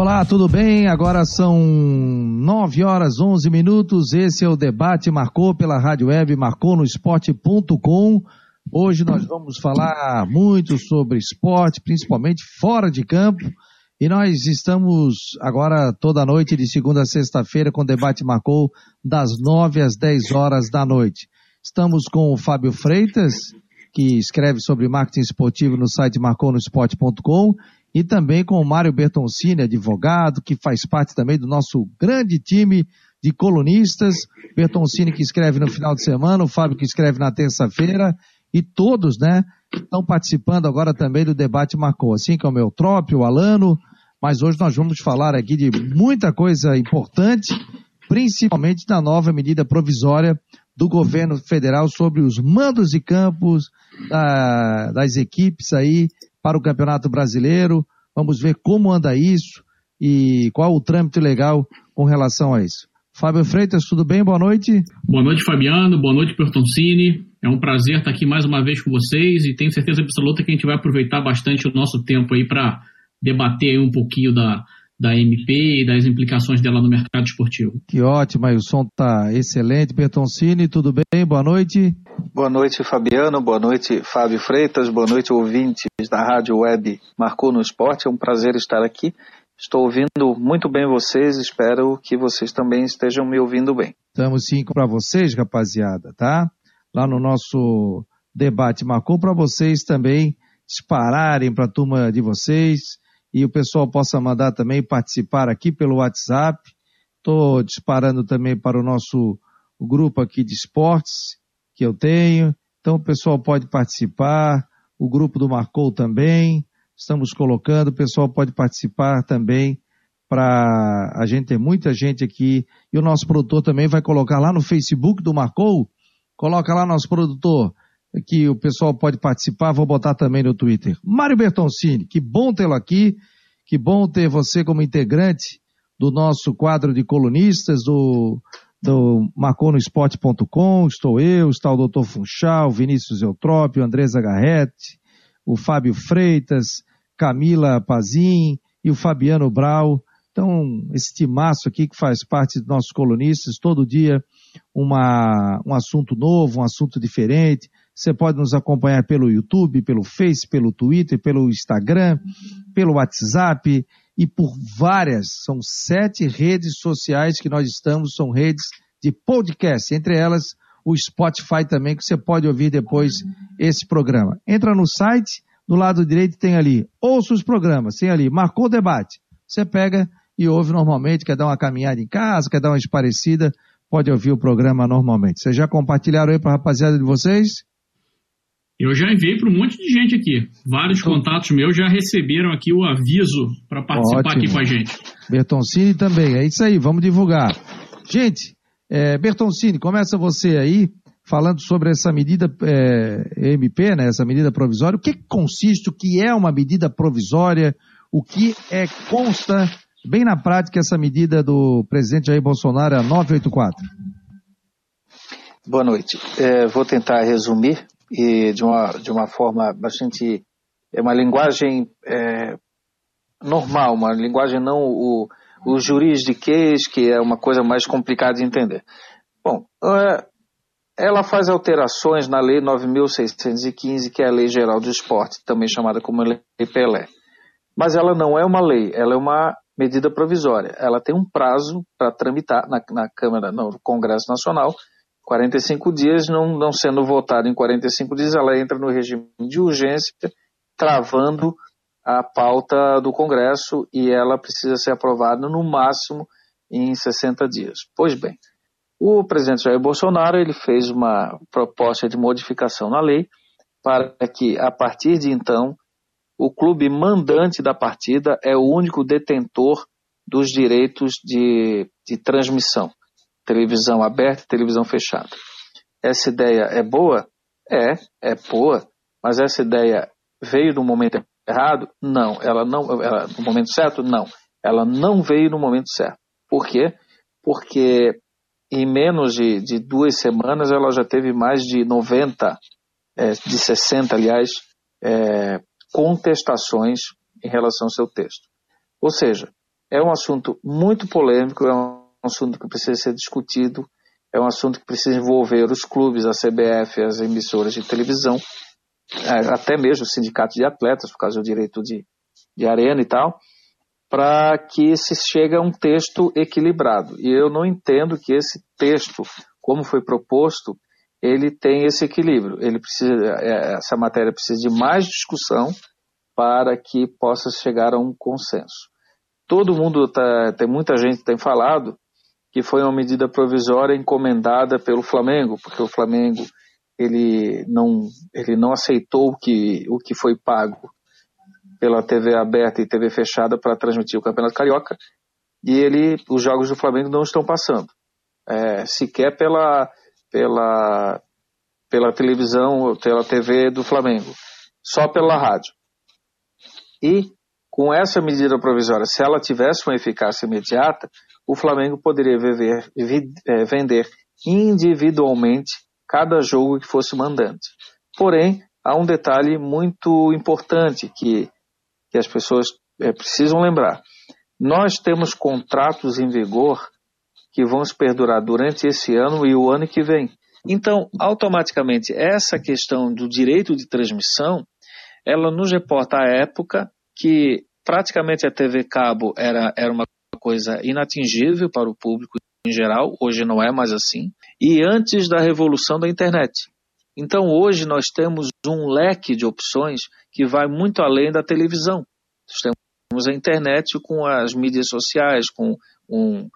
Olá, tudo bem? Agora são 9 horas 11 minutos. Esse é o debate Marcou pela Rádio Web, marcou no esporte.com. Hoje nós vamos falar muito sobre esporte, principalmente fora de campo. E nós estamos agora toda noite, de segunda a sexta-feira, com o debate Marcou, das 9 às 10 horas da noite. Estamos com o Fábio Freitas, que escreve sobre marketing esportivo no site marconosport.com e também com o Mário Bertoncini, advogado, que faz parte também do nosso grande time de colunistas. Bertoncini que escreve no final de semana, o Fábio que escreve na terça-feira, e todos, né, estão participando agora também do debate Marcou, assim como o Eutrópio, o Alano, mas hoje nós vamos falar aqui de muita coisa importante, principalmente da nova medida provisória do governo federal sobre os mandos de campos da, das equipes aí para o Campeonato Brasileiro. Vamos ver como anda isso e qual o trâmite legal com relação a isso. Fábio Freitas, tudo bem? Boa noite. Boa noite, Fabiano. Boa noite, Pertoncini. É um prazer estar aqui mais uma vez com vocês e tenho certeza absoluta que a gente vai aproveitar bastante o nosso tempo aí para debater um pouquinho da, da MP e das implicações dela no mercado esportivo. Que ótimo, aí o som está excelente. Bertoncini, tudo bem? Boa noite. Boa noite, Fabiano. Boa noite, Fábio Freitas. Boa noite, ouvintes da Rádio Web Marcou no Esporte. É um prazer estar aqui. Estou ouvindo muito bem vocês, espero que vocês também estejam me ouvindo bem. Estamos sim para vocês, rapaziada, tá? Lá no nosso debate marcou para vocês também dispararem para a turma de vocês e o pessoal possa mandar também participar aqui pelo WhatsApp. Estou disparando também para o nosso grupo aqui de esportes que eu tenho. Então o pessoal pode participar, o grupo do Marcou também. Estamos colocando, o pessoal pode participar também para a gente ter muita gente aqui. E o nosso produtor também vai colocar lá no Facebook do Marcou. Coloca lá nosso produtor que o pessoal pode participar, vou botar também no Twitter. Mário Bertoncini, que bom tê-lo aqui, que bom ter você como integrante do nosso quadro de colunistas do, do marconosport.com, estou eu, está o doutor Funchal, Vinícius Eutrópio, Andresa Garrete, o Fábio Freitas, Camila Pazin e o Fabiano Brau. Então, esse timaço aqui que faz parte dos nossos colunistas, todo dia uma, um assunto novo, um assunto diferente, você pode nos acompanhar pelo YouTube, pelo Face, pelo Twitter, pelo Instagram, pelo WhatsApp e por várias, são sete redes sociais que nós estamos, são redes de podcast, entre elas o Spotify também, que você pode ouvir depois esse programa. Entra no site, do lado direito tem ali, ouça os programas, tem ali, marcou o debate. Você pega e ouve normalmente, quer dar uma caminhada em casa, quer dar uma esparecida, pode ouvir o programa normalmente. Vocês já compartilharam aí para a rapaziada de vocês? Eu já enviei para um monte de gente aqui. Vários então, contatos meus já receberam aqui o aviso para participar ótimo. aqui com a gente. Bertoncini também. É isso aí, vamos divulgar. Gente, é, Bertoncini, começa você aí falando sobre essa medida é, MP, né, essa medida provisória. O que consiste, o que é uma medida provisória, o que é consta bem na prática essa medida do presidente Jair Bolsonaro, a 984? Boa noite. É, vou tentar resumir e de uma, de uma forma bastante. É uma linguagem é, normal, uma linguagem não o, o juridiquês, que é uma coisa mais complicada de entender. Bom, é, ela faz alterações na Lei 9.615, que é a Lei Geral do Esporte, também chamada como Lei Pelé. Mas ela não é uma lei, ela é uma medida provisória. Ela tem um prazo para tramitar na, na Câmara, no Congresso Nacional, 45 dias, não, não sendo votado em 45 dias, ela entra no regime de urgência, travando a pauta do Congresso e ela precisa ser aprovada no máximo em 60 dias. Pois bem, o presidente Jair Bolsonaro ele fez uma proposta de modificação na lei para que, a partir de então, o clube mandante da partida é o único detentor dos direitos de, de transmissão televisão aberta e televisão fechada. Essa ideia é boa? É, é boa, mas essa ideia veio no momento errado? Não, ela não, ela, no momento certo? Não, ela não veio no momento certo. Por quê? Porque em menos de, de duas semanas ela já teve mais de 90, é, de 60, aliás, é, contestações em relação ao seu texto. Ou seja, É um assunto muito polêmico, é um assunto que precisa ser discutido, é um assunto que precisa envolver os clubes, a CBF, as emissoras de televisão, é, até mesmo o sindicato de atletas, por causa do direito de, de arena e tal, para que se chegue a um texto equilibrado. E eu não entendo que esse texto, como foi proposto, ele tem esse equilíbrio. Ele precisa, é, essa matéria precisa de mais discussão para que possa chegar a um consenso. Todo mundo tá, tem muita gente tem falado que foi uma medida provisória encomendada pelo Flamengo, porque o Flamengo ele não ele não aceitou o que o que foi pago pela TV aberta e TV fechada para transmitir o Campeonato Carioca e ele os jogos do Flamengo não estão passando é, sequer pela pela, pela televisão ou pela TV do Flamengo, só pela rádio. E com essa medida provisória, se ela tivesse uma eficácia imediata, o Flamengo poderia viver, é, vender individualmente cada jogo que fosse mandante. Porém, há um detalhe muito importante que, que as pessoas é, precisam lembrar. Nós temos contratos em vigor que vão se perdurar durante esse ano e o ano que vem. Então, automaticamente, essa questão do direito de transmissão, ela nos reporta a época que praticamente a TV cabo era, era uma coisa inatingível para o público em geral, hoje não é mais assim, e antes da revolução da internet. Então, hoje nós temos um leque de opções que vai muito além da televisão. Nós temos a internet com as mídias sociais, com um,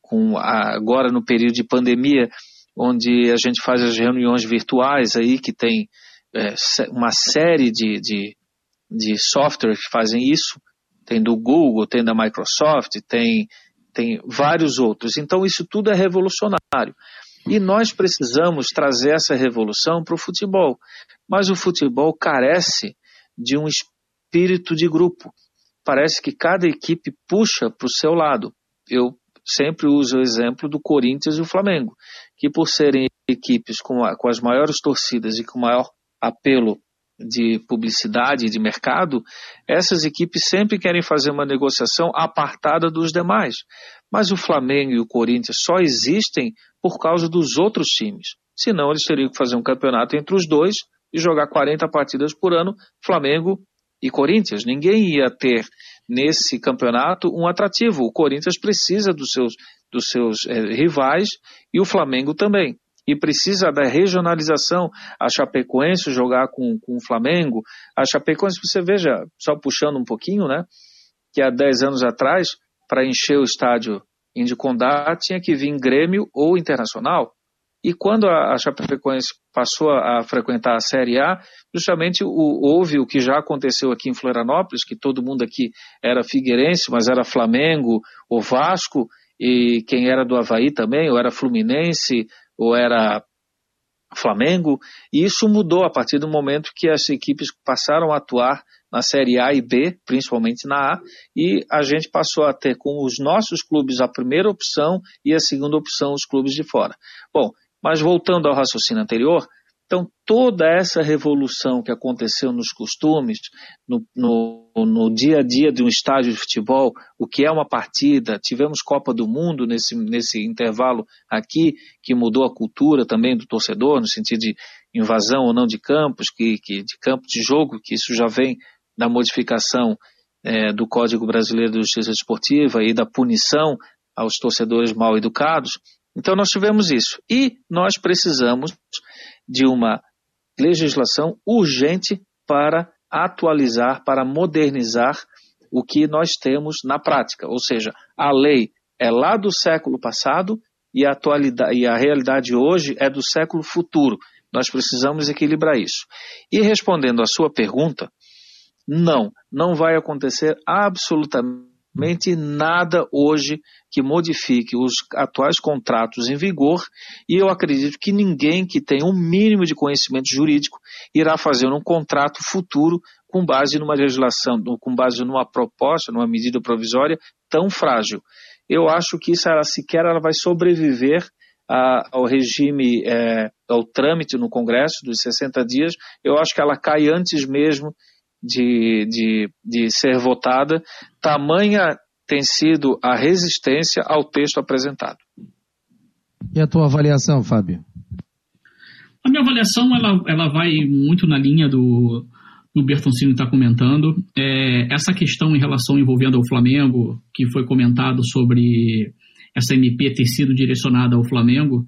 com a, agora no período de pandemia, onde a gente faz as reuniões virtuais aí, que tem é, uma série de, de, de softwares que fazem isso, tem do Google, tem da Microsoft, tem, tem vários outros. Então isso tudo é revolucionário. E nós precisamos trazer essa revolução para o futebol. Mas o futebol carece de um espírito de grupo. Parece que cada equipe puxa para o seu lado. Eu sempre uso o exemplo do Corinthians e o Flamengo, que por serem equipes com, a, com as maiores torcidas e com maior apelo de publicidade de mercado, essas equipes sempre querem fazer uma negociação apartada dos demais. Mas o Flamengo e o Corinthians só existem por causa dos outros times. Senão eles teriam que fazer um campeonato entre os dois e jogar 40 partidas por ano, Flamengo e Corinthians. Ninguém ia ter nesse campeonato um atrativo. O Corinthians precisa dos seus, dos seus é, rivais e o Flamengo também. E precisa da regionalização. A Chapecoense jogar com, com o Flamengo. A Chapecoense, você veja, só puxando um pouquinho, né? Que há 10 anos atrás, para encher o estádio Indicondá, tinha que vir Grêmio ou Internacional. E quando a, a Chapecoense passou a, frequentar a Série A, justamente o, houve o que já aconteceu aqui em Florianópolis, que todo mundo aqui era figueirense, mas era Flamengo ou Vasco, e quem era do Havaí também, ou era Fluminense, ou era Flamengo, e isso mudou a partir do momento que as equipes passaram a atuar na Série A e B, principalmente na A, e a gente passou a ter com os nossos clubes a primeira opção e a segunda opção os clubes de fora. Bom, mas voltando ao raciocínio anterior, então toda essa revolução que aconteceu nos costumes, no, no, no, dia a dia de um estádio de futebol, o que é uma partida, tivemos Copa do Mundo nesse, nesse intervalo aqui, que mudou a cultura também do torcedor, no sentido de invasão ou não de campos, que, que de campo de jogo, que isso já vem da modificação é, do Código Brasileiro de Justiça Esportiva e da punição aos torcedores mal educados. Então nós tivemos isso. E nós precisamos de uma legislação urgente para atualizar, para modernizar o que nós temos na prática. Ou seja, a lei é lá do século passado e a, atualidade, e a realidade hoje é do século futuro. Nós precisamos equilibrar isso. E respondendo à sua pergunta, não, não vai acontecer absolutamente nada hoje que modifique os atuais contratos em vigor e eu acredito que ninguém que tenha um mínimo de conhecimento jurídico irá fazer um contrato futuro com base numa legislação, com base numa proposta, numa medida provisória tão frágil. Eu acho que isso ela, sequer ela vai sobreviver a, ao regime, é, ao trâmite no Congresso dos 60 dias. Eu acho que ela cai antes mesmo de, de, de ser votada, tamanha tem sido a resistência ao texto apresentado. E a tua avaliação, Fábio? A minha avaliação ela, ela vai muito na linha do, do Bertoncini está comentando. É, essa questão em relação envolvendo o Flamengo, que foi comentado sobre essa MP ter sido direcionada ao Flamengo,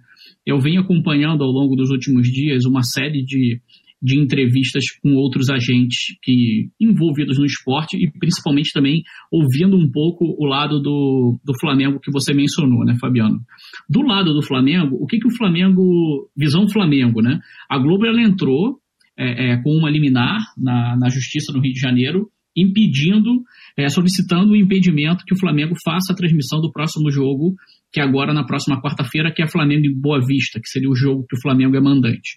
eu venho acompanhando ao longo dos últimos dias uma série de de entrevistas com outros agentes que envolvidos no esporte e principalmente também ouvindo um pouco o lado do, do Flamengo que você mencionou, né, Fabiano? Do lado do Flamengo, o que, que o Flamengo, visão Flamengo, né? A Globo ela entrou é, é, com uma liminar na, na Justiça no Rio de Janeiro impedindo, é, solicitando o impedimento que o Flamengo faça a transmissão do próximo jogo, que agora na próxima quarta-feira, que é Flamengo e Boa Vista, que seria o jogo que o Flamengo é mandante.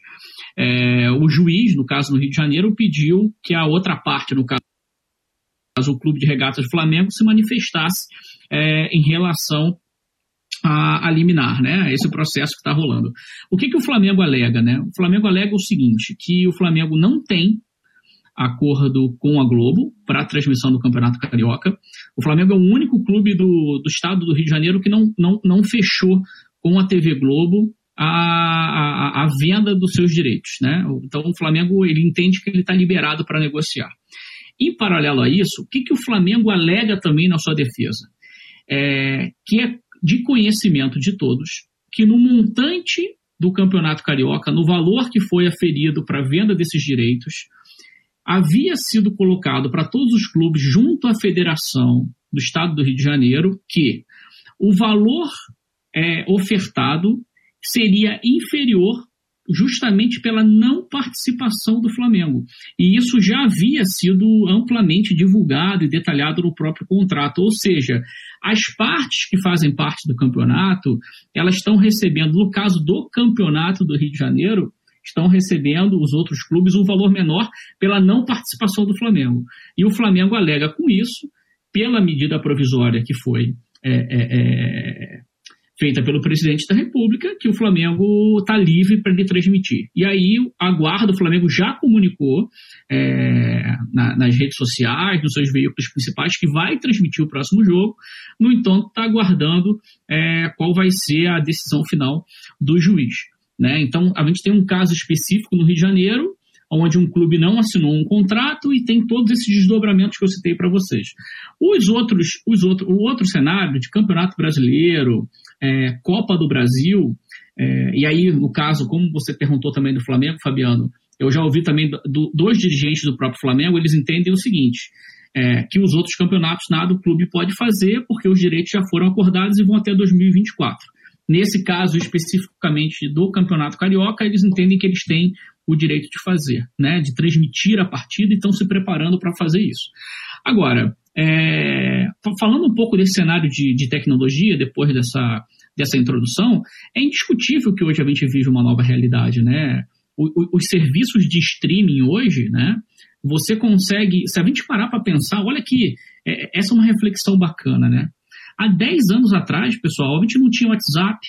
É, o juiz, no caso no Rio de Janeiro, pediu que a outra parte, no caso o Clube de Regatas do Flamengo, se manifestasse é, em relação a, a, liminar, né? Esse processo que está rolando. O que, que o Flamengo alega, né? O Flamengo alega o seguinte, que o Flamengo não tem acordo com a Globo para a transmissão do Campeonato Carioca. O Flamengo é o único clube do, do estado do Rio de Janeiro que não, não, não fechou com a TV Globo a, a, a venda dos seus direitos. Né? Então o Flamengo ele entende que ele está liberado para negociar. Em paralelo a isso, o que, que o Flamengo alega também na sua defesa? É, que é de conhecimento de todos que no montante do Campeonato Carioca, no valor que foi aferido para a venda desses direitos, havia sido colocado para todos os clubes junto à federação do estado do Rio de Janeiro que o valor é, ofertado seria inferior justamente pela não participação do Flamengo. E isso já havia sido amplamente divulgado e detalhado no próprio contrato, ou seja, as partes que fazem parte do campeonato, elas estão recebendo, no caso do campeonato do Rio de Janeiro, estão recebendo os outros clubes um valor menor pela não participação do Flamengo. E o Flamengo alega com isso, pela medida provisória que foi é, é, é, feita pelo presidente da República, que o Flamengo está livre para ele transmitir. E aí a guarda, o Flamengo já comunicou é, na, nas redes sociais, nos seus veículos principais, que vai transmitir o próximo jogo. No entanto, está aguardando é, qual vai ser a decisão final do juiz. Né? Então, a gente tem um caso específico no Rio de Janeiro, onde um clube não assinou um contrato e tem todos esses desdobramentos que eu citei para vocês. Os outros, os outro, o outro cenário de Campeonato Brasileiro, é, Copa do Brasil, é, e aí, no caso, como você perguntou também do Flamengo, Fabiano, eu já ouvi também do, dois dirigentes do próprio Flamengo, eles entendem o seguinte, é, que os outros campeonatos nada o clube pode fazer, porque os direitos já foram acordados e vão até 2024. Nesse caso, especificamente do Campeonato Carioca, eles entendem que eles têm o direito de fazer, né, de transmitir a partida e estão se preparando para fazer isso. Agora, é, falando um pouco desse cenário de, de tecnologia, depois dessa, dessa introdução, é indiscutível que hoje a gente vive uma nova realidade, né? Os serviços de streaming hoje, né? Você consegue, se a gente parar para pensar, olha que é, essa é uma reflexão bacana, né? Há 10 anos atrás, pessoal, a gente não tinha WhatsApp,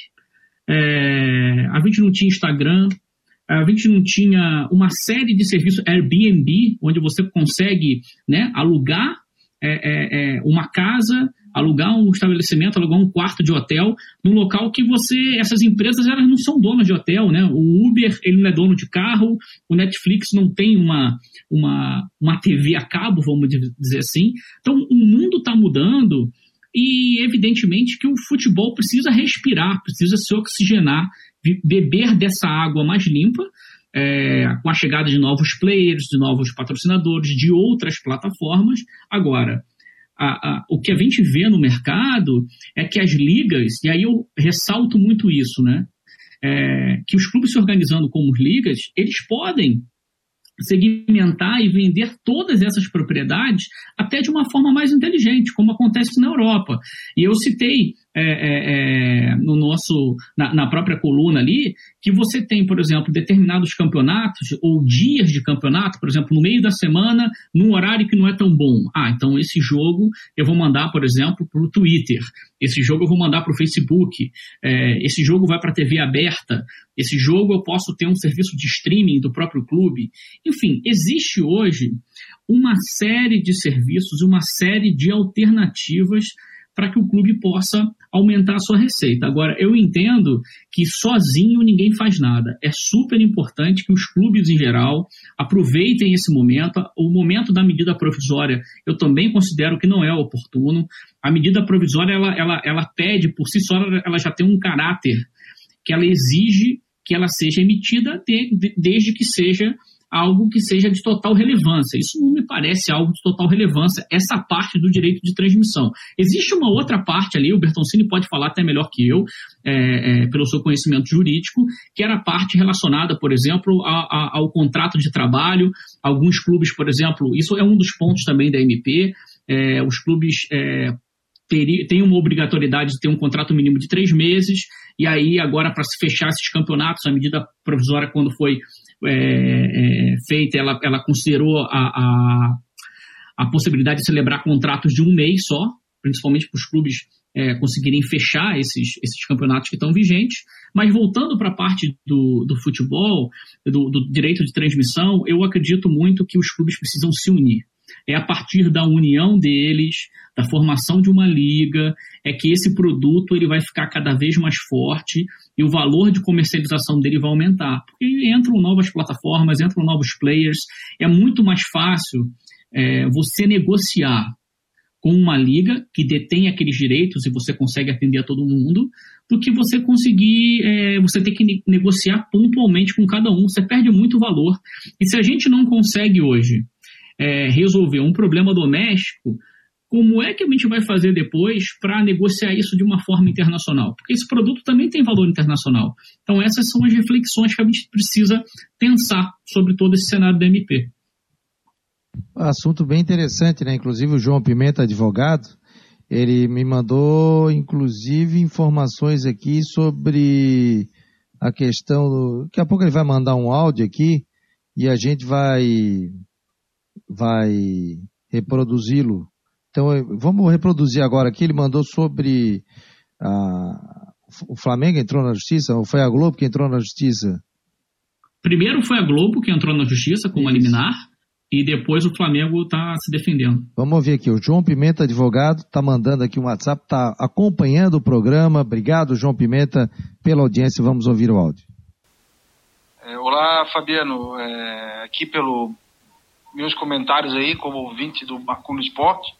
é, a gente não tinha Instagram, a gente não tinha uma série de serviços Airbnb, onde você consegue né, alugar é, é, é, uma casa, alugar um estabelecimento, alugar um quarto de hotel, num local que você, essas empresas elas não são donas de hotel, né? O Uber ele não é dono de carro, o Netflix não tem uma, uma, uma TV a cabo, vamos dizer assim. Então o mundo está mudando e evidentemente que o futebol precisa respirar, precisa se oxigenar, beber dessa água mais limpa, é, com a chegada de novos players, de novos patrocinadores, de outras plataformas. Agora, a, a, o que a gente vê no mercado é que as ligas, e aí eu ressalto muito isso, né? É, que os clubes se organizando como ligas, eles podem segmentar e vender todas essas propriedades até de uma forma mais inteligente, como acontece na Europa. E eu citei é, é, é, no nosso, na, na, própria coluna ali, que você tem, por exemplo, determinados campeonatos ou dias de campeonato, por exemplo, no meio da semana, num horário que não é tão bom. Ah, então esse jogo eu vou mandar, por exemplo, para o Twitter, esse jogo eu vou mandar para o Facebook, é, esse jogo vai para a TV aberta, esse jogo eu posso ter um serviço de streaming do próprio clube. Enfim, existe hoje uma série de serviços, uma série de alternativas para que o clube possa aumentar a sua receita. Agora, eu entendo que sozinho ninguém faz nada. É super importante que os clubes em geral aproveitem esse momento. O momento da medida provisória eu também considero que não é oportuno. A medida provisória ela, ela, ela pede por si só, ela já tem um caráter que ela exige que ela seja emitida de, de, desde que seja algo que seja de total relevância. Isso não me parece algo de total relevância, essa parte do direito de transmissão. Existe uma outra parte ali, o Bertoncini pode falar até melhor que eu, é, é, pelo seu conhecimento jurídico, que era a parte relacionada, por exemplo, a, a, ao contrato de trabalho. Alguns clubes, por exemplo, isso é um dos pontos também da MP, é, os clubes é, têm uma obrigatoriedade de ter um contrato mínimo de três meses, e aí agora para se fechar esses campeonatos, a medida provisória quando foi é, é, feita, ela, ela considerou a, a, a, possibilidade de celebrar contratos de um mês só, principalmente para os clubes é, conseguirem fechar esses, esses campeonatos que estão vigentes. Mas voltando para a parte do, do futebol, do, do direito de transmissão, eu acredito muito que os clubes precisam se unir. É a partir da união deles, da formação de uma liga, é que esse produto ele vai ficar cada vez mais forte e o valor de comercialização dele vai aumentar. Porque entram novas plataformas, entram novos players, é muito mais fácil é, você negociar com uma liga que detém aqueles direitos e você consegue atender a todo mundo, do que você conseguir, é, você ter que negociar pontualmente com cada um. Você perde muito valor. E se a gente não consegue hoje é, resolver um problema doméstico, como é que a gente vai fazer depois para negociar isso de uma forma internacional? Porque esse produto também tem valor internacional. Então, essas são as reflexões que a gente precisa pensar sobre todo esse cenário da MP. Assunto bem interessante, né? Inclusive, o João Pimenta, advogado, ele me mandou, inclusive, informações aqui sobre a questão do. Daqui a pouco ele vai mandar um áudio aqui e a gente vai vai reproduzi-lo. Então, vamos reproduzir agora aqui. Ele mandou sobre a, o Flamengo entrou na justiça, ou foi a Globo que entrou na justiça? Primeiro foi a Globo que entrou na justiça com uma liminar, e depois o Flamengo está se defendendo. Vamos ouvir aqui. O João Pimenta, advogado, está mandando aqui um WhatsApp, está acompanhando o programa. Obrigado, João Pimenta, pela audiência. Vamos ouvir o áudio. É, olá, Fabiano. É, aqui pelo meus comentários aí como ouvinte do Marco Esporte.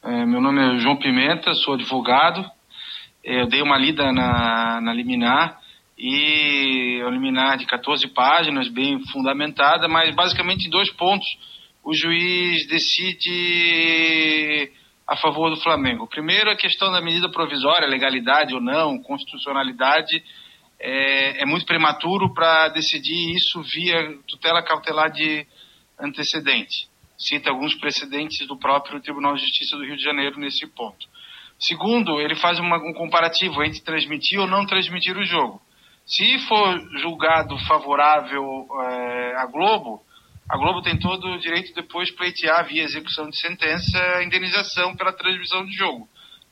É, meu nome é João Pimenta, sou advogado. É, eu dei uma lida na, na liminar e a liminar de 14 páginas, bem fundamentada, mas basicamente em dois pontos o juiz decide a favor do Flamengo. Primeiro, a questão da medida provisória, legalidade ou não, constitucionalidade, é, é muito prematuro para decidir isso via tutela cautelar de antecedente. Cita alguns precedentes do próprio Tribunal de Justiça do Rio de Janeiro nesse ponto. Segundo, ele faz uma, um comparativo entre transmitir ou não transmitir o jogo. Se for julgado favorável é, à Globo, a Globo tem todo o direito depois de pleitear via execução de sentença a indenização pela transmissão do jogo.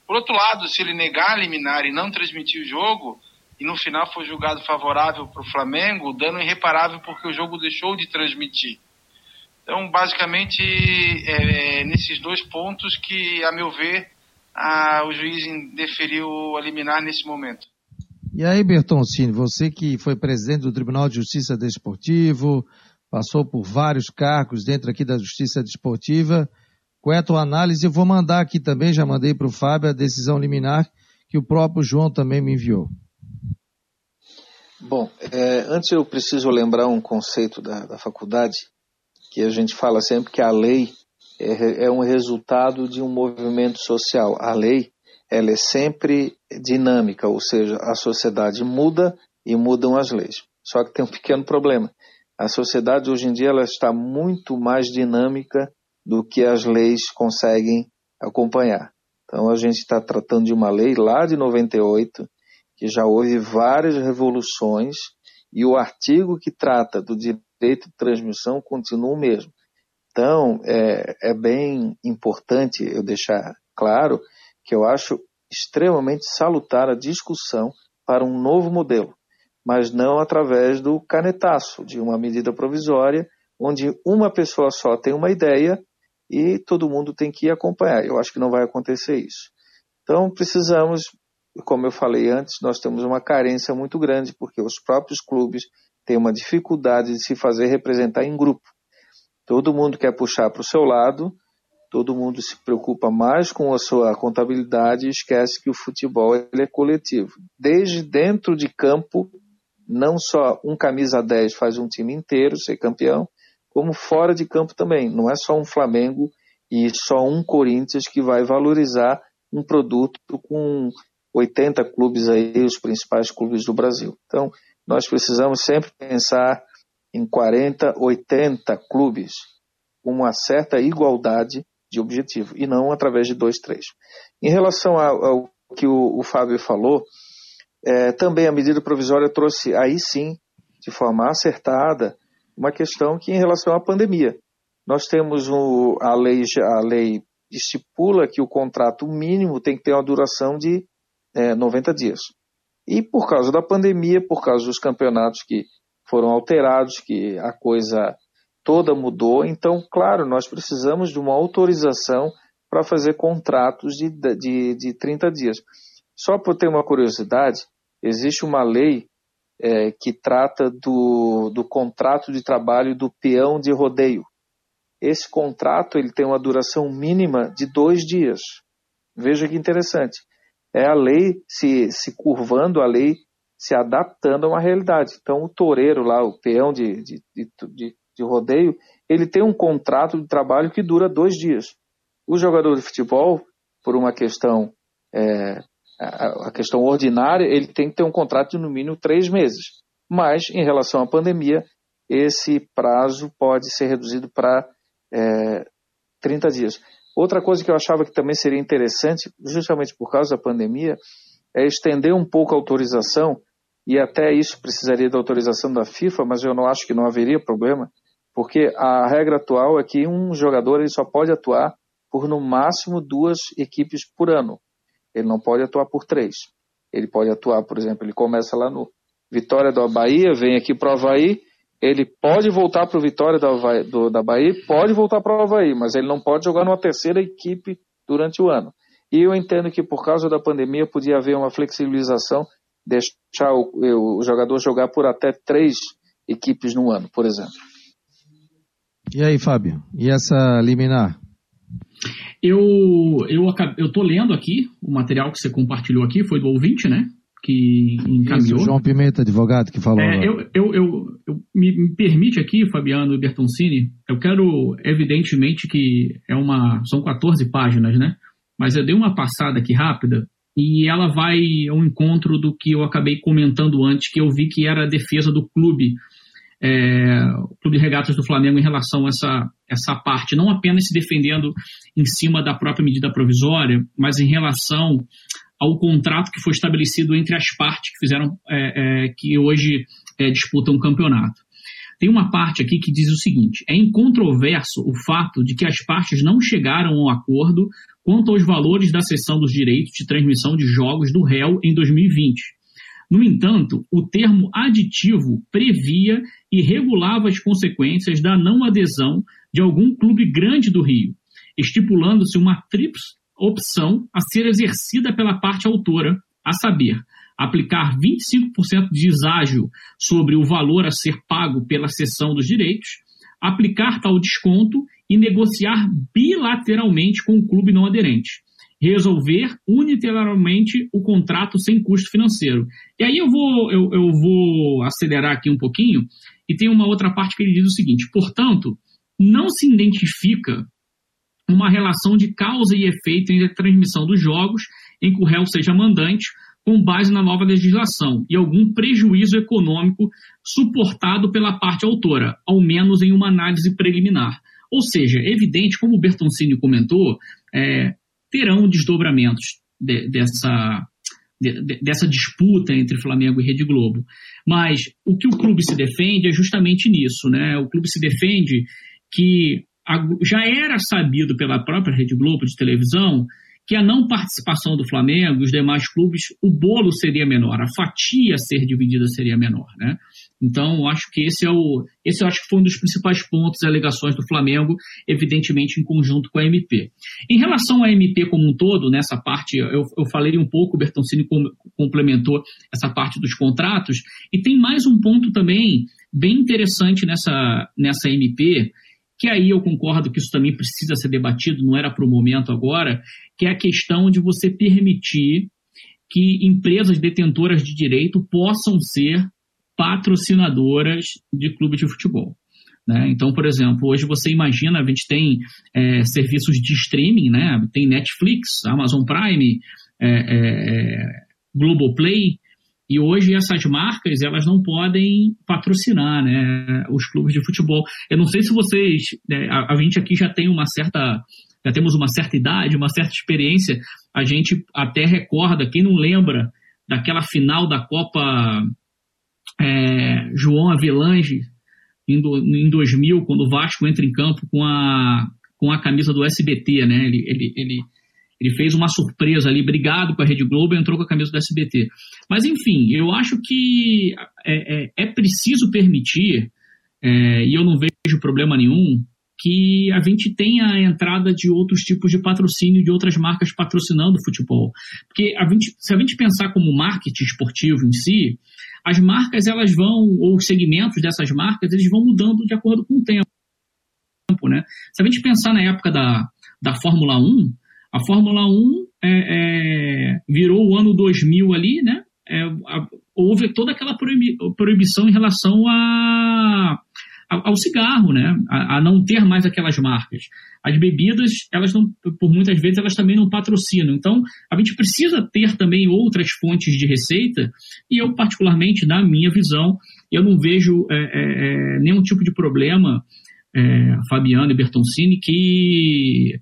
Por outro lado, se ele negar a liminar e não transmitir o jogo, e no final for julgado favorável para o Flamengo, dano irreparável porque o jogo deixou de transmitir. Então, basicamente, é, nesses dois pontos que, a meu ver, a, o juiz deferiu eliminar nesse momento. E aí, Bertoncini, você que foi presidente do Tribunal de Justiça Desportivo, passou por vários cargos dentro aqui da Justiça Desportiva, qual é a tua análise? Eu vou mandar aqui também, já mandei para o Fábio, a decisão liminar que o próprio João também me enviou. Bom, é, antes eu preciso lembrar um conceito da, da faculdade, que a gente fala sempre que a lei é, é um resultado de um movimento social. A lei ela é sempre dinâmica, ou seja, a sociedade muda e mudam as leis. Só que tem um pequeno problema. A sociedade hoje em dia ela está muito mais dinâmica do que as leis conseguem acompanhar. Então a gente está tratando de uma lei lá de 98 que já houve várias revoluções e o artigo que trata do direito direito de transmissão continua o mesmo. Então, é, é bem importante eu deixar claro que eu acho extremamente salutar a discussão para um novo modelo, mas não através do canetaço de uma medida provisória, onde uma pessoa só tem uma ideia e todo mundo tem que acompanhar. Eu acho que não vai acontecer isso. Então precisamos, como eu falei antes, nós temos uma carência muito grande, porque os próprios clubes têm uma dificuldade de se fazer representar em grupo. Todo mundo quer puxar para o seu lado, todo mundo se preocupa mais com a sua contabilidade e esquece que o futebol ele é coletivo. Desde dentro de campo, não só um camisa 10 faz um time inteiro ser campeão, como fora de campo também. Não é só um Flamengo e só um Corinthians que vai valorizar um produto com 80 clubes aí, os principais clubes do Brasil. Então, nós precisamos sempre pensar em 40, 80 clubes com uma certa igualdade de objetivo e não através de dois, três. Em relação ao, ao que o, o, Fábio falou, é, também a medida provisória trouxe aí sim, de forma acertada, uma questão que em relação à pandemia. Nós temos o, a, lei, a lei estipula que o contrato mínimo tem que ter uma duração de é, 90 dias. E por causa da pandemia, por causa dos campeonatos que foram alterados, que a coisa toda mudou. Então, claro, nós precisamos de uma autorização para fazer contratos de, de, de 30 dias. Só por ter uma curiosidade, existe uma lei é, que trata do, do contrato de trabalho do peão de rodeio. Esse contrato ele tem uma duração mínima de dois dias. Veja que interessante. É a lei se, se curvando, a lei se adaptando a uma realidade. Então, o toureiro lá, o peão de, de, de, de rodeio, ele tem um contrato de trabalho que dura dois dias. O jogador de futebol, por uma questão, é, a questão ordinária, ele tem que ter um contrato de no mínimo três meses. Mas, em relação à pandemia, esse prazo pode ser reduzido para é, 30 dias. Outra coisa que eu achava que também seria interessante, justamente por causa da pandemia, é estender um pouco a autorização, e até isso precisaria da autorização da FIFA, mas eu não acho que não haveria problema, porque a regra atual é que um jogador ele só pode atuar por no máximo duas equipes por ano. Ele não pode atuar por três. Ele pode atuar, por exemplo, ele começa lá no Vitória da Bahia, vem aqui para o Havaí, ele pode voltar para o Vitória da, do, da Bahia, pode voltar para o Havaí, mas ele não pode jogar numa terceira equipe durante o ano. E eu entendo que por causa da pandemia podia haver uma flexibilização, deixar o, o jogador jogar por até três equipes no ano, por exemplo. E aí, Fábio? E essa liminar? Eu eu eu tô lendo aqui o material que você compartilhou aqui, foi do ouvinte, né? Que encaminhou. Isso, João Pimenta, advogado, que falou. É, eu, eu, eu, eu me, permite aqui, Fabiano Bertoncini, eu quero, evidentemente, que é uma. São 14 páginas, né? Mas eu dei uma passada aqui rápida e ela vai ao encontro do que eu acabei comentando antes, que eu vi que era a defesa do clube é, o Clube de Regatas do Flamengo em relação a essa, essa parte, não apenas se defendendo em cima da própria medida provisória, mas em relação ao contrato que foi estabelecido entre as partes que fizeram, é, é, que hoje é, disputam o campeonato. Tem uma parte aqui que diz o seguinte: é incontroverso o fato de que as partes não chegaram a um acordo quanto aos valores da cessão dos direitos de transmissão de jogos do réu em 2020 no entanto, o termo aditivo previa e regulava as consequências da não adesão de algum clube grande do Rio, estipulando-se uma tríplice opção a ser exercida pela parte autora, a saber, aplicar 25% de deságio sobre o valor a ser pago pela cessão dos direitos, aplicar tal desconto e negociar bilateralmente com o clube não aderente resolver unilateralmente o contrato sem custo financeiro. E aí eu vou, eu, eu vou acelerar aqui um pouquinho, e tem uma outra parte que ele diz o seguinte: portanto, não se identifica uma relação de causa e efeito entre a transmissão dos jogos em que o réu seja mandante, com base na nova legislação, e algum prejuízo econômico suportado pela parte autora, ao menos em uma análise preliminar. Ou seja, é evidente, como o Bertoncini comentou, é, terão desdobramentos de, dessa, de, dessa disputa entre Flamengo e Rede Globo. Mas o que o clube se defende é justamente nisso, né? O clube se defende que já era sabido pela própria Rede Globo de televisão que a não participação do Flamengo e os demais clubes, o bolo seria menor, a fatia a ser dividida seria menor, né? Então, acho que esse é o, esse eu acho que foi um dos principais pontos e alegações do Flamengo, evidentemente em conjunto com a MP. Em relação à MP como um todo, nessa parte, eu, eu falei um pouco, o Bertoncini complementou essa parte dos contratos, e tem mais um ponto também bem interessante nessa, nessa MP, que aí eu concordo que isso também precisa ser debatido, não era para o momento agora, que é a questão de você permitir que empresas detentoras de direito possam ser patrocinadoras de clubes de futebol. Né? Então, por exemplo, hoje você imagina, a gente tem é, serviços de streaming, né? tem Netflix, Amazon Prime, é, é, é, Globoplay, e hoje essas marcas elas não podem patrocinar né, os clubes de futebol. Eu não sei se vocês, né, a, a gente aqui já tem uma certa já temos uma certa idade, uma certa experiência, a gente até recorda, quem não lembra daquela final da Copa é, João Avelange em, em 2000, quando o Vasco entra em campo com a, com a camisa do SBT, né? Ele, ele, ele, ele fez uma surpresa ali, brigado com a Rede Globo entrou com a camisa do SBT. Mas, enfim, eu acho que é, é, é preciso permitir, é, e eu não vejo problema nenhum, que a gente tenha a entrada de outros tipos de patrocínio, de outras marcas patrocinando o futebol. Porque a gente, se a gente pensar como marketing esportivo em si, as marcas elas vão, ou os segmentos dessas marcas, eles vão mudando de acordo com o tempo. Né? Se a gente pensar na época da, da Fórmula 1, a Fórmula 1 é, é, virou o ano 2000 ali, né? É, a, houve toda aquela proibição em relação a ao cigarro, né? A, a, não ter mais aquelas marcas. As bebidas, elas não, por muitas vezes, elas também não patrocinam. Então, a gente precisa ter também outras fontes de receita. E eu, particularmente, na minha visão, eu não vejo é, é, é nenhum tipo de problema, Fabiano e Bertoncini, que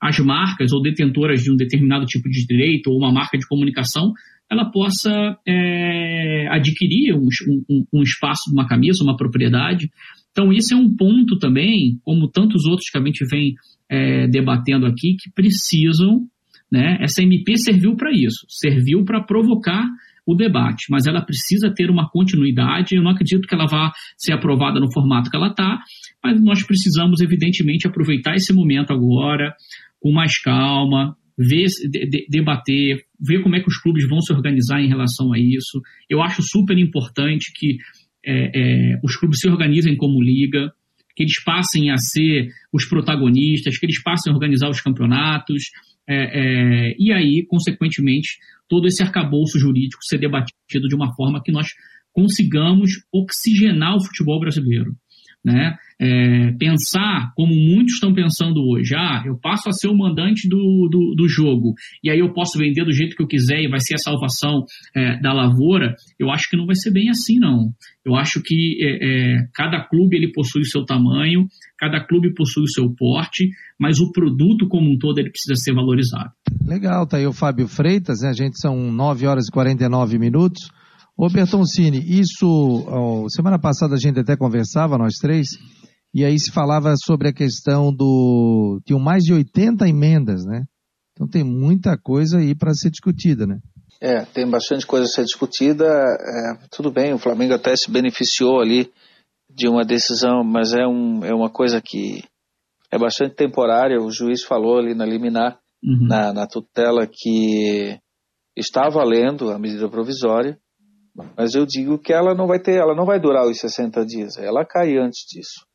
as marcas ou detentoras de um determinado tipo de direito ou uma marca de comunicação ela possa é, adquirir um, um, um, espaço, uma camisa, uma propriedade, então, isso é um ponto também, como tantos outros que a gente vem é, debatendo aqui, que precisam. Né? Essa MP serviu para isso, serviu para provocar o debate, mas ela precisa ter uma continuidade. Eu não acredito que ela vá ser aprovada no formato que ela está, mas nós precisamos, evidentemente, aproveitar esse momento agora, com mais calma, ver, de, debater, ver como é que os clubes vão se organizar em relação a isso. Eu acho super importante que é, é, os clubes se organizem como liga, que eles passem a ser os protagonistas, que eles passem a organizar os campeonatos, é, é, e aí, consequentemente, todo esse arcabouço jurídico ser debatido de uma forma que nós consigamos oxigenar o futebol brasileiro. Né? É, pensar como muitos estão pensando hoje, ah, eu passo a ser o mandante do, do, do, jogo e aí eu posso vender do jeito que eu quiser e vai ser a salvação é, da lavoura, eu acho que não vai ser bem assim não. Eu acho que é, é cada clube ele possui o seu tamanho, cada clube possui o seu porte, mas o produto como um todo ele precisa ser valorizado. Legal, tá aí o Fábio Freitas, né? a gente são 9 horas e 49 minutos. Ô Bertoncini, isso, ó, semana passada a gente até conversava, nós três, e aí se falava sobre a questão do. Tinham mais de 80 emendas, né? Então tem muita coisa aí para ser discutida, né? É, tem bastante coisa a ser discutida. É, tudo bem, o Flamengo até se beneficiou ali de uma decisão, mas é, um, é uma coisa que é bastante temporária. O juiz falou ali na liminar, uhum. na, na tutela, que está valendo a medida provisória mas eu digo que ela não vai ter, ela não vai durar os 60 dias, ela cai antes disso.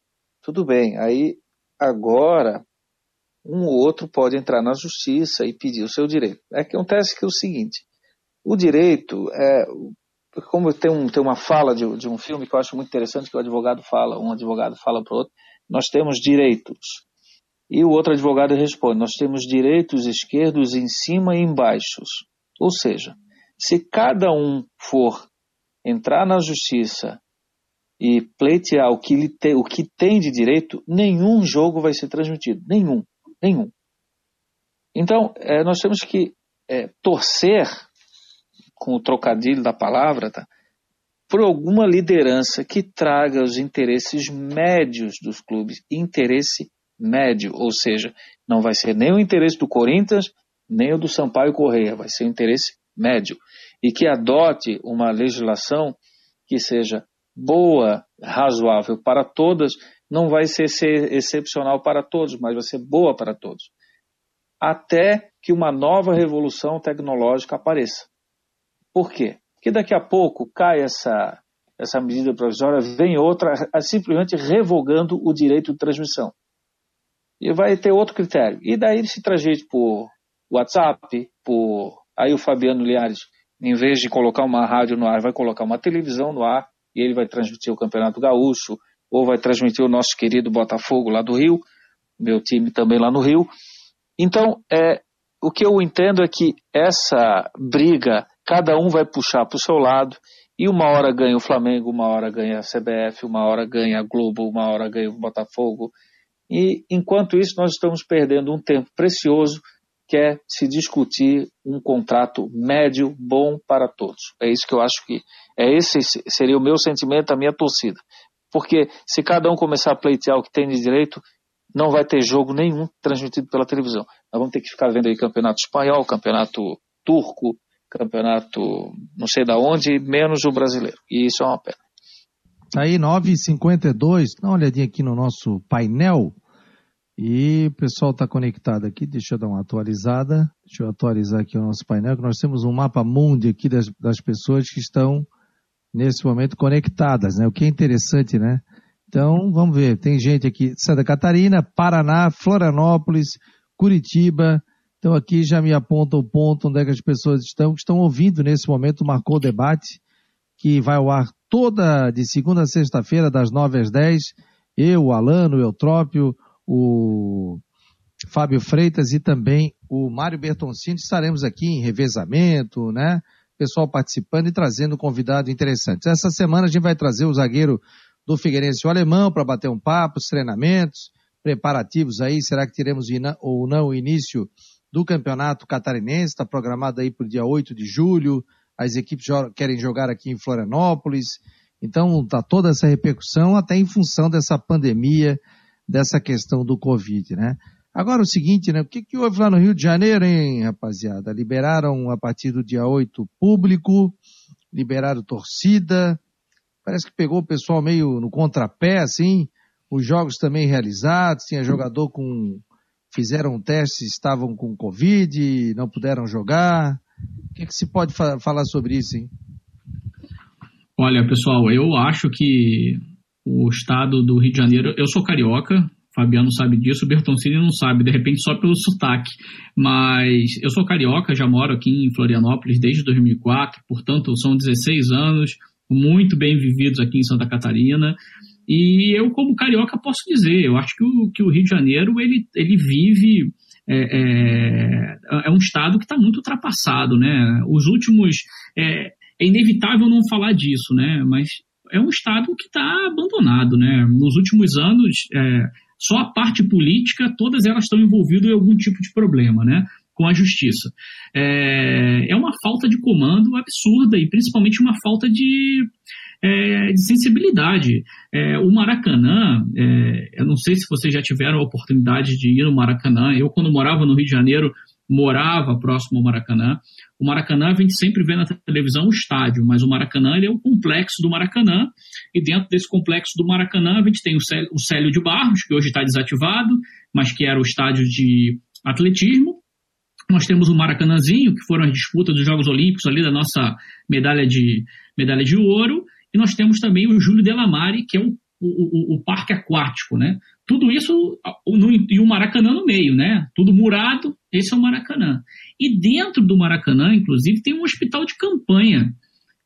Tudo bem, aí agora um ou outro pode entrar na justiça e pedir o seu direito. É que acontece que é o seguinte, o direito é, como tem, um, tem uma fala de, de um filme que eu acho muito interessante, que o advogado fala, um advogado fala para o outro, nós temos direitos. E o outro advogado responde, nós temos direitos esquerdos em cima e embaixo. Ou seja, se cada um for entrar na justiça e pleitear o que, te, o que tem de direito, nenhum jogo vai ser transmitido. Nenhum. Nenhum. Então, é, nós temos que é, torcer, com o trocadilho da palavra, tá? por alguma liderança que traga os interesses médios dos clubes. Interesse médio, ou seja, não vai ser nem o interesse do Corinthians, nem o do Sampaio Correia, vai ser o interesse médio, e que adote uma legislação que seja boa, razoável para todas, não vai ser, ser excepcional para todos, mas vai ser boa para todos. Até que uma nova revolução tecnológica apareça. Por quê? Porque daqui a pouco cai essa, essa medida provisória, vem outra simplesmente revogando o direito de transmissão. E vai ter outro critério. E daí se transmite por WhatsApp, por. Aí o Fabiano Liares, em vez de colocar uma rádio no ar, vai colocar uma televisão no ar e ele vai transmitir o Campeonato Gaúcho, ou vai transmitir o nosso querido Botafogo lá do Rio, meu time também lá no Rio. Então, é, o que eu entendo é que essa briga, cada um vai puxar para o seu lado, e uma hora ganha o Flamengo, uma hora ganha a CBF, uma hora ganha a Globo, uma hora ganha o Botafogo. E enquanto isso, nós estamos perdendo um tempo precioso que é se discutir um contrato médio bom para todos. É isso que eu acho que é esse seria o meu sentimento, a minha torcida. Porque se cada um começar a pleitear o que tem de direito, não vai ter jogo nenhum transmitido pela televisão. Nós vamos ter que ficar vendo aí campeonato espanhol, campeonato turco, campeonato não sei da onde, menos o brasileiro. E isso é uma pena. Tá aí 9h52, dá uma olhadinha aqui no nosso painel. E o pessoal está conectado aqui, deixa eu dar uma atualizada. Deixa eu atualizar aqui o nosso painel, que nós temos um mapa mundi aqui das, das pessoas que estão nesse momento conectadas, né? O que é interessante, né? Então, vamos ver, tem gente aqui, Santa Catarina, Paraná, Florianópolis, Curitiba. Então aqui já me aponta o ponto onde é que as pessoas estão, que estão ouvindo nesse momento, marcou o debate, que vai ao ar toda de segunda a sexta-feira, das nove às dez. Eu, o Alano, o Eutrópio, o Fábio Freitas e também o Mário Bertoncini estaremos aqui em revezamento, né? Pessoal participando e trazendo convidado interessante. Essa semana a gente vai trazer o zagueiro do Figueirense, o alemão, para bater um papo, os treinamentos, preparativos aí. Será que teremos ou não o início do campeonato catarinense? Está programado aí para o dia 8 de julho. As equipes querem jogar aqui em Florianópolis. Então, tá toda essa repercussão, até em função dessa pandemia dessa questão do Covid, né? Agora o seguinte, né? O que, que houve lá no Rio de Janeiro, hein, rapaziada? Liberaram a partir do dia 8 público, liberaram torcida, parece que pegou o pessoal meio no contrapé, assim, os jogos também realizados, tinha jogador com, fizeram testes, estavam com Covid, não puderam jogar. O que, que se pode fa falar sobre isso, hein? Olha, pessoal, eu acho que o estado do Rio de Janeiro. Eu sou carioca, Fabiano sabe disso, Bertoncini não sabe, de repente só pelo sotaque. Mas eu sou carioca, já moro aqui em Florianópolis desde 2004, portanto são 16 anos, muito bem vividos aqui em Santa Catarina. E eu, como carioca, posso dizer, eu acho que o, que o Rio de Janeiro ele, ele vive. É, é, é um estado que está muito ultrapassado, né? Os últimos. É, é inevitável não falar disso, né? Mas é um Estado que está abandonado. Né? Nos últimos anos, é, só a parte política, todas elas estão envolvidas em algum tipo de problema né? com a justiça. É, é uma falta de comando absurda e principalmente uma falta de, é, de sensibilidade. É, o Maracanã, é, eu não sei se vocês já tiveram a oportunidade de ir no Maracanã, eu quando morava no Rio de Janeiro, morava próximo ao Maracanã. O Maracanã a gente sempre vê na televisão o estádio, mas o Maracanã ele é o complexo do Maracanã, e dentro desse complexo do Maracanã a gente tem o Célio de Barros, que hoje está desativado, mas que era o estádio de atletismo. Nós temos o Maracanãzinho, que foram as disputas dos Jogos Olímpicos ali da nossa medalha de, medalha de ouro, e nós temos também o Júlio Delamare, que é o, o, o, o parque aquático, né? Tudo isso no, e o Maracanã no meio, né? Tudo murado, esse é o Maracanã. E dentro do Maracanã, inclusive, tem um hospital de campanha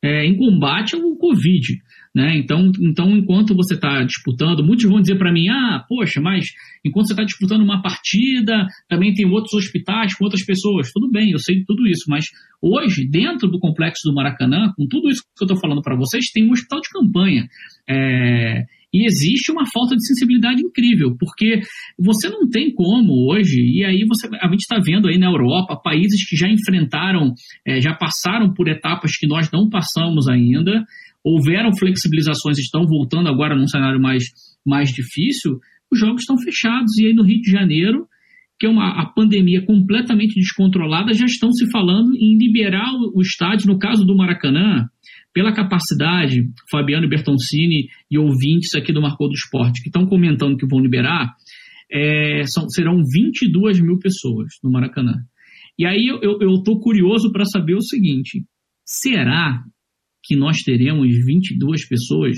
é, em combate ao Covid. Né? Então, então, enquanto você está disputando, muitos vão dizer para mim: ah, poxa, mas enquanto você está disputando uma partida, também tem outros hospitais com outras pessoas. Tudo bem, eu sei tudo isso, mas hoje, dentro do complexo do Maracanã, com tudo isso que eu estou falando para vocês, tem um hospital de campanha. É, e existe uma falta de sensibilidade incrível, porque você não tem como hoje, e aí você, a gente está vendo aí na Europa países que já enfrentaram, é, já passaram por etapas que nós não passamos ainda, houveram flexibilizações, estão voltando agora num cenário mais, mais difícil, os jogos estão fechados. E aí no Rio de Janeiro, que é uma a pandemia completamente descontrolada, já estão se falando em liberar o, o estádio, no caso do Maracanã, pela capacidade, Fabiano Bertoncini e ouvintes aqui do Marcou do Esporte que estão comentando que vão liberar, é, são, serão 22 mil pessoas no Maracanã. E aí eu estou curioso para saber o seguinte: será que nós teremos 22 pessoas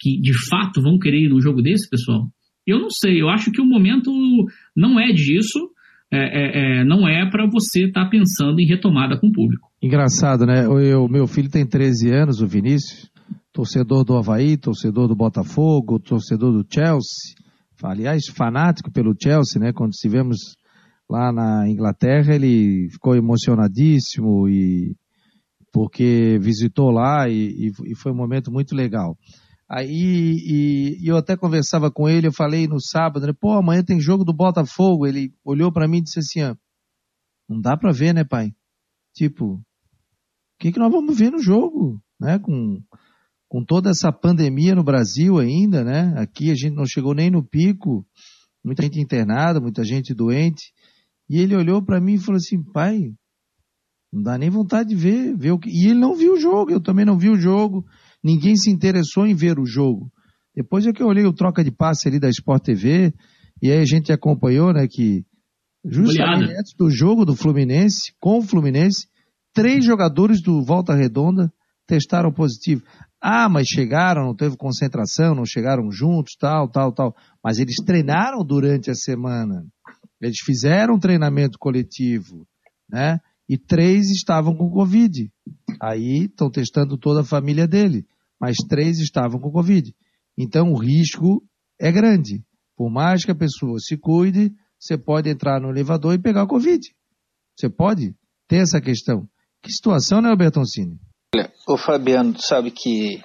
que de fato vão querer ir num jogo desse, pessoal? Eu não sei, eu acho que o momento não é disso, é, é, é não é para você estar tá pensando em retomada com o público. Engraçado, né? O meu filho tem 13 anos, o Vinícius, torcedor do Havaí, torcedor do Botafogo, torcedor do Chelsea, aliás, fanático pelo Chelsea, né? Quando estivemos lá na Inglaterra, ele ficou emocionadíssimo e porque visitou lá e, e foi um momento muito legal. Aí e, e, eu até conversava com ele, eu falei no sábado, né, pô, amanhã tem jogo do Botafogo. Ele olhou para mim e disse assim, ó, não dá para ver, né, pai? Tipo, o que, que nós vamos ver no jogo, né? Com, com toda essa pandemia no Brasil ainda, né? Aqui a gente não chegou nem no pico, muita gente internada, muita gente doente. E ele olhou para mim e falou assim, pai, não dá nem vontade de ver, ver o que. E ele não viu o jogo, eu também não vi o jogo. Ninguém se interessou em ver o jogo. Depois é que eu olhei o troca de passe ali da Sport TV, e aí a gente acompanhou, né, que justamente antes do jogo do Fluminense, com o Fluminense, três jogadores do Volta Redonda testaram positivo. Ah, mas chegaram, não teve concentração, não chegaram juntos, tal, tal, tal. Mas eles treinaram durante a semana. Eles fizeram um treinamento coletivo, né? E três estavam com Covid. Aí estão testando toda a família dele, mas três estavam com Covid. Então o risco é grande. Por mais que a pessoa se cuide, você pode entrar no elevador e pegar Covid. Você pode ter essa questão. Que situação, né, Bertoncini? Olha, o Fabiano, sabe que,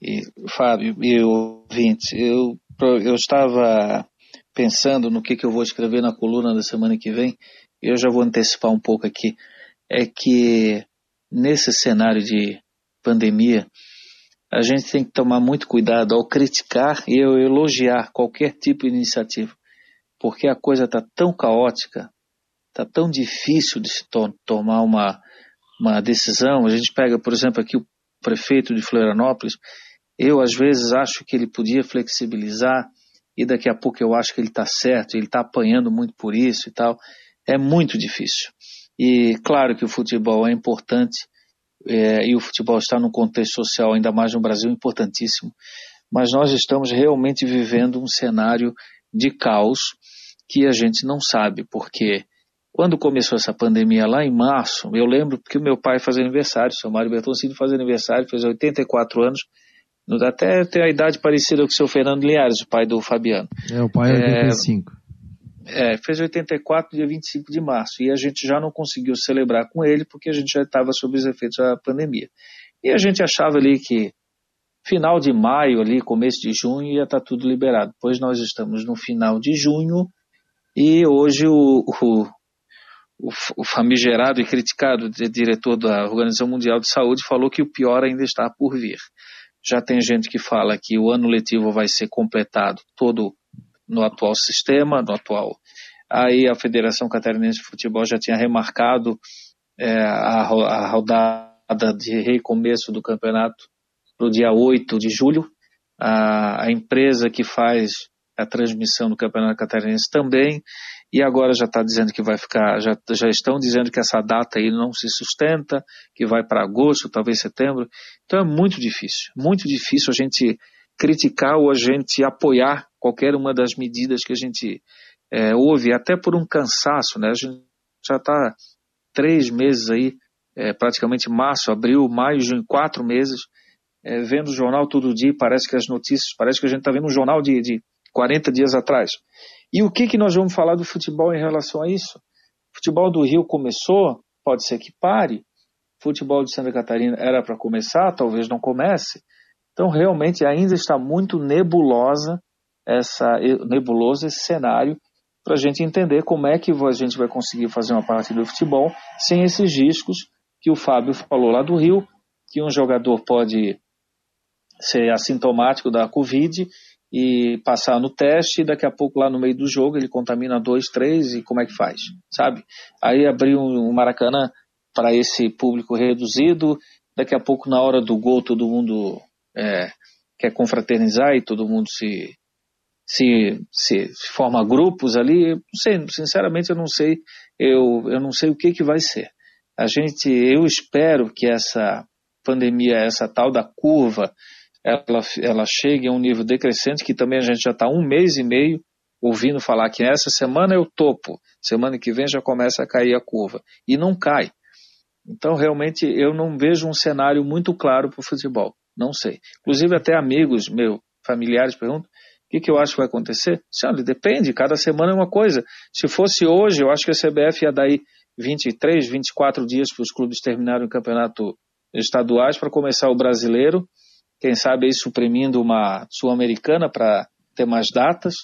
e, Fábio e ouvinte, eu, eu estava pensando no que, que eu vou escrever na coluna da semana que vem eu já vou antecipar um pouco aqui, é que nesse cenário de pandemia, a gente tem que tomar muito cuidado ao criticar e ao elogiar qualquer tipo de iniciativa, porque a coisa está tão caótica, está tão difícil de se to tomar uma, uma decisão. A gente pega, por exemplo, aqui o prefeito de Florianópolis, eu às vezes acho que ele podia flexibilizar e daqui a pouco eu acho que ele está certo, ele está apanhando muito por isso e tal é muito difícil. E claro que o futebol é importante, é, e o futebol está num contexto social, ainda mais no Brasil, importantíssimo. Mas nós estamos realmente vivendo um cenário de caos que a gente não sabe, porque quando começou essa pandemia lá em março, eu lembro que o meu pai faz aniversário, seu Mário Bertoncini faz aniversário, fez 84 anos, até tem a idade parecida com o seu Fernando Linhares, o pai do Fabiano. É, o pai é 85. É, fez 84 dia 25 de março e a gente já não conseguiu celebrar com ele porque a gente já estava sob os efeitos da pandemia. E a gente achava ali que final de maio, ali, começo de junho, ia estar tá tudo liberado. Pois nós estamos no final de junho e hoje o, o, o, famigerado e criticado diretor da Organização Mundial de Saúde falou que o pior ainda está por vir. Já tem gente que fala que o ano letivo vai ser completado todo no atual sistema, no atual. Aí a Federação Catarinense de Futebol já tinha remarcado é, a, a rodada de recomeço do campeonato para o dia 8 de julho. A, a, empresa que faz a transmissão do Campeonato Catarinense também, e agora já está dizendo que vai ficar, já, já estão dizendo que essa data aí não se sustenta, que vai para agosto, talvez setembro. Então é muito difícil, muito difícil a gente criticar ou a gente apoiar qualquer uma das medidas que a gente é, ouve, até por um cansaço, né? A gente já está três meses aí, é, praticamente março, abril, maio, junho, quatro meses, é, vendo o jornal todo dia, parece que as notícias, parece que a gente está vendo um jornal de, de 40 dias atrás. E o que, que nós vamos falar do futebol em relação a isso? O futebol do Rio começou, pode ser que pare, futebol de Santa Catarina era para começar, talvez não comece, então, realmente, ainda está muito nebulosa essa, nebuloso esse cenário para a gente entender como é que a gente vai conseguir fazer uma partida de futebol sem esses riscos que o Fábio falou lá do Rio, que um jogador pode ser assintomático da Covid e passar no teste e daqui a pouco lá no meio do jogo ele contamina dois, três e como é que faz, sabe? Aí abrir um Maracanã para esse público reduzido daqui a pouco na hora do gol todo mundo é, quer confraternizar e todo mundo se, se, se, forma grupos ali. Não sei, sinceramente eu não sei, eu, eu não sei o que, que vai ser. A gente, eu espero que essa pandemia, essa tal da curva, ela, ela chegue a um nível decrescente, que também a gente já está um mês e meio ouvindo falar que essa semana é o topo, semana que vem já começa a cair a curva. E não cai. Então, realmente, eu não vejo um cenário muito claro para o futebol. Não sei. Inclusive, até amigos meus, familiares, perguntam: o que, que eu acho que vai acontecer? Olha, depende, cada semana é uma coisa. Se fosse hoje, eu acho que a CBF ia dar aí 23, 24 dias para os clubes terminarem o campeonato estaduais para começar o brasileiro, quem sabe aí suprimindo uma sul-americana para ter mais datas,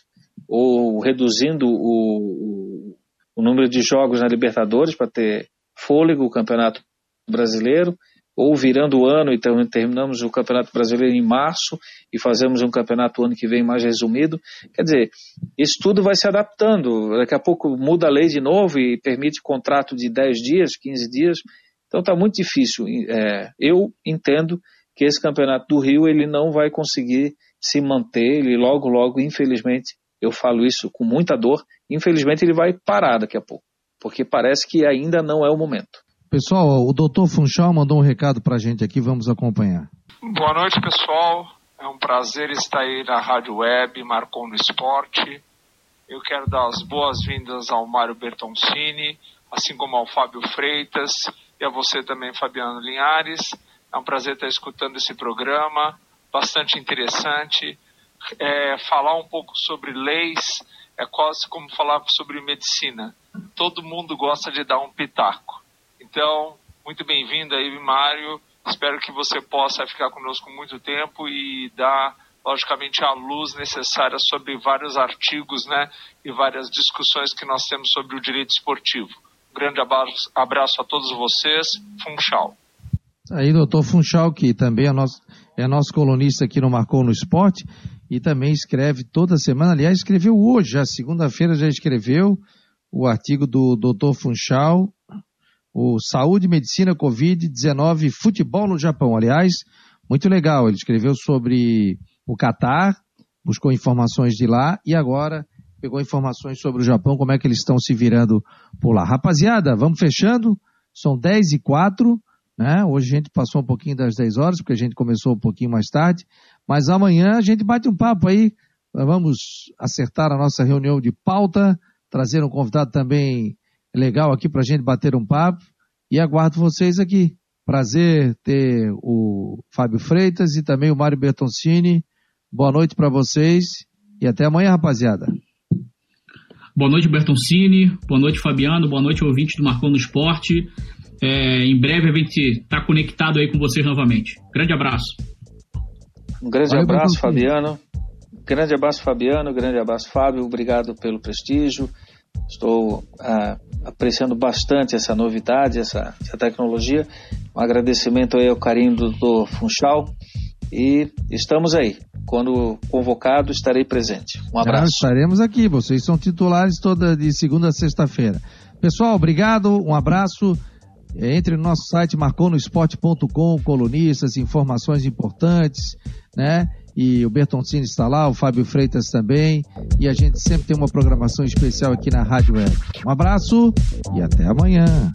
ou reduzindo o, o, o número de jogos na Libertadores para ter fôlego o campeonato brasileiro, ou virando o ano, então terminamos o Campeonato Brasileiro em março e fazemos um campeonato ano que vem mais resumido. Quer dizer, isso tudo vai se adaptando. Daqui a pouco muda a lei de novo e permite contrato de 10 dias, 15 dias. Então está muito difícil. É, eu entendo que esse campeonato do Rio ele não vai conseguir se manter, ele logo, logo, infelizmente, eu falo isso com muita dor, infelizmente ele vai parar daqui a pouco, porque parece que ainda não é o momento. Pessoal, o doutor Funchal mandou um recado para a gente aqui, vamos acompanhar. Boa noite, pessoal. É um prazer estar aí na Rádio Web, Marcou no Esporte. Eu quero dar as boas-vindas ao Mário Bertoncini, assim como ao Fábio Freitas e a você também, Fabiano Linhares. É um prazer estar escutando esse programa, bastante interessante. É, falar um pouco sobre leis é quase como falar sobre medicina. Todo mundo gosta de dar um pitaco. Então, muito bem-vindo aí, Mário. Espero que você possa ficar conosco muito tempo e dar, logicamente, a luz necessária sobre vários artigos né, e várias discussões que nós temos sobre o direito esportivo. Um grande abraço, a todos vocês. Funchal. Aí, doutor Funchal, que também é nosso, é nosso colunista aqui no Marcou no Esporte e também escreve toda semana. Aliás, escreveu hoje, já segunda-feira já escreveu o artigo do doutor Funchal o Saúde, Medicina, Covid-19, Futebol no Japão. Aliás, muito legal. Ele escreveu sobre o Catar, buscou informações de lá e agora pegou informações sobre o Japão, como é que eles estão se virando por lá. Rapaziada, vamos fechando. São 10 e 4, né? Hoje a gente passou um pouquinho das 10 horas, porque a gente começou um pouquinho mais tarde. Mas amanhã a gente bate um papo aí. Vamos acertar a nossa reunião de pauta, trazer um convidado também legal aqui para a gente bater um papo e aguardo vocês aqui. Prazer ter o Fábio Freitas e também o Mário Bertoncini. Boa noite para vocês e até amanhã, rapaziada. Boa noite, Bertoncini. Boa noite, Fabiano. Boa noite, ouvinte do Marcou no Esporte. É, em breve a gente está conectado aí com vocês novamente. Grande abraço. Um grande Valeu, abraço, Fabiano. Grande abraço, Fabiano. Grande abraço, Fábio. Obrigado pelo prestígio. Estou ah, apreciando bastante essa novidade, essa, essa, tecnologia. Um agradecimento aí ao carinho do Dr. Funchal e estamos aí. Quando convocado, estarei presente. Um abraço. Ah, estaremos aqui. Vocês são titulares toda de segunda a sexta-feira. Pessoal, obrigado. Um abraço. Entre no nosso site marconosport.com, colunistas, informações importantes, né? E o Bertoncini está lá, o Fábio Freitas também, e a gente sempre tem uma programação especial aqui na Rádio Web. Um abraço e até amanhã.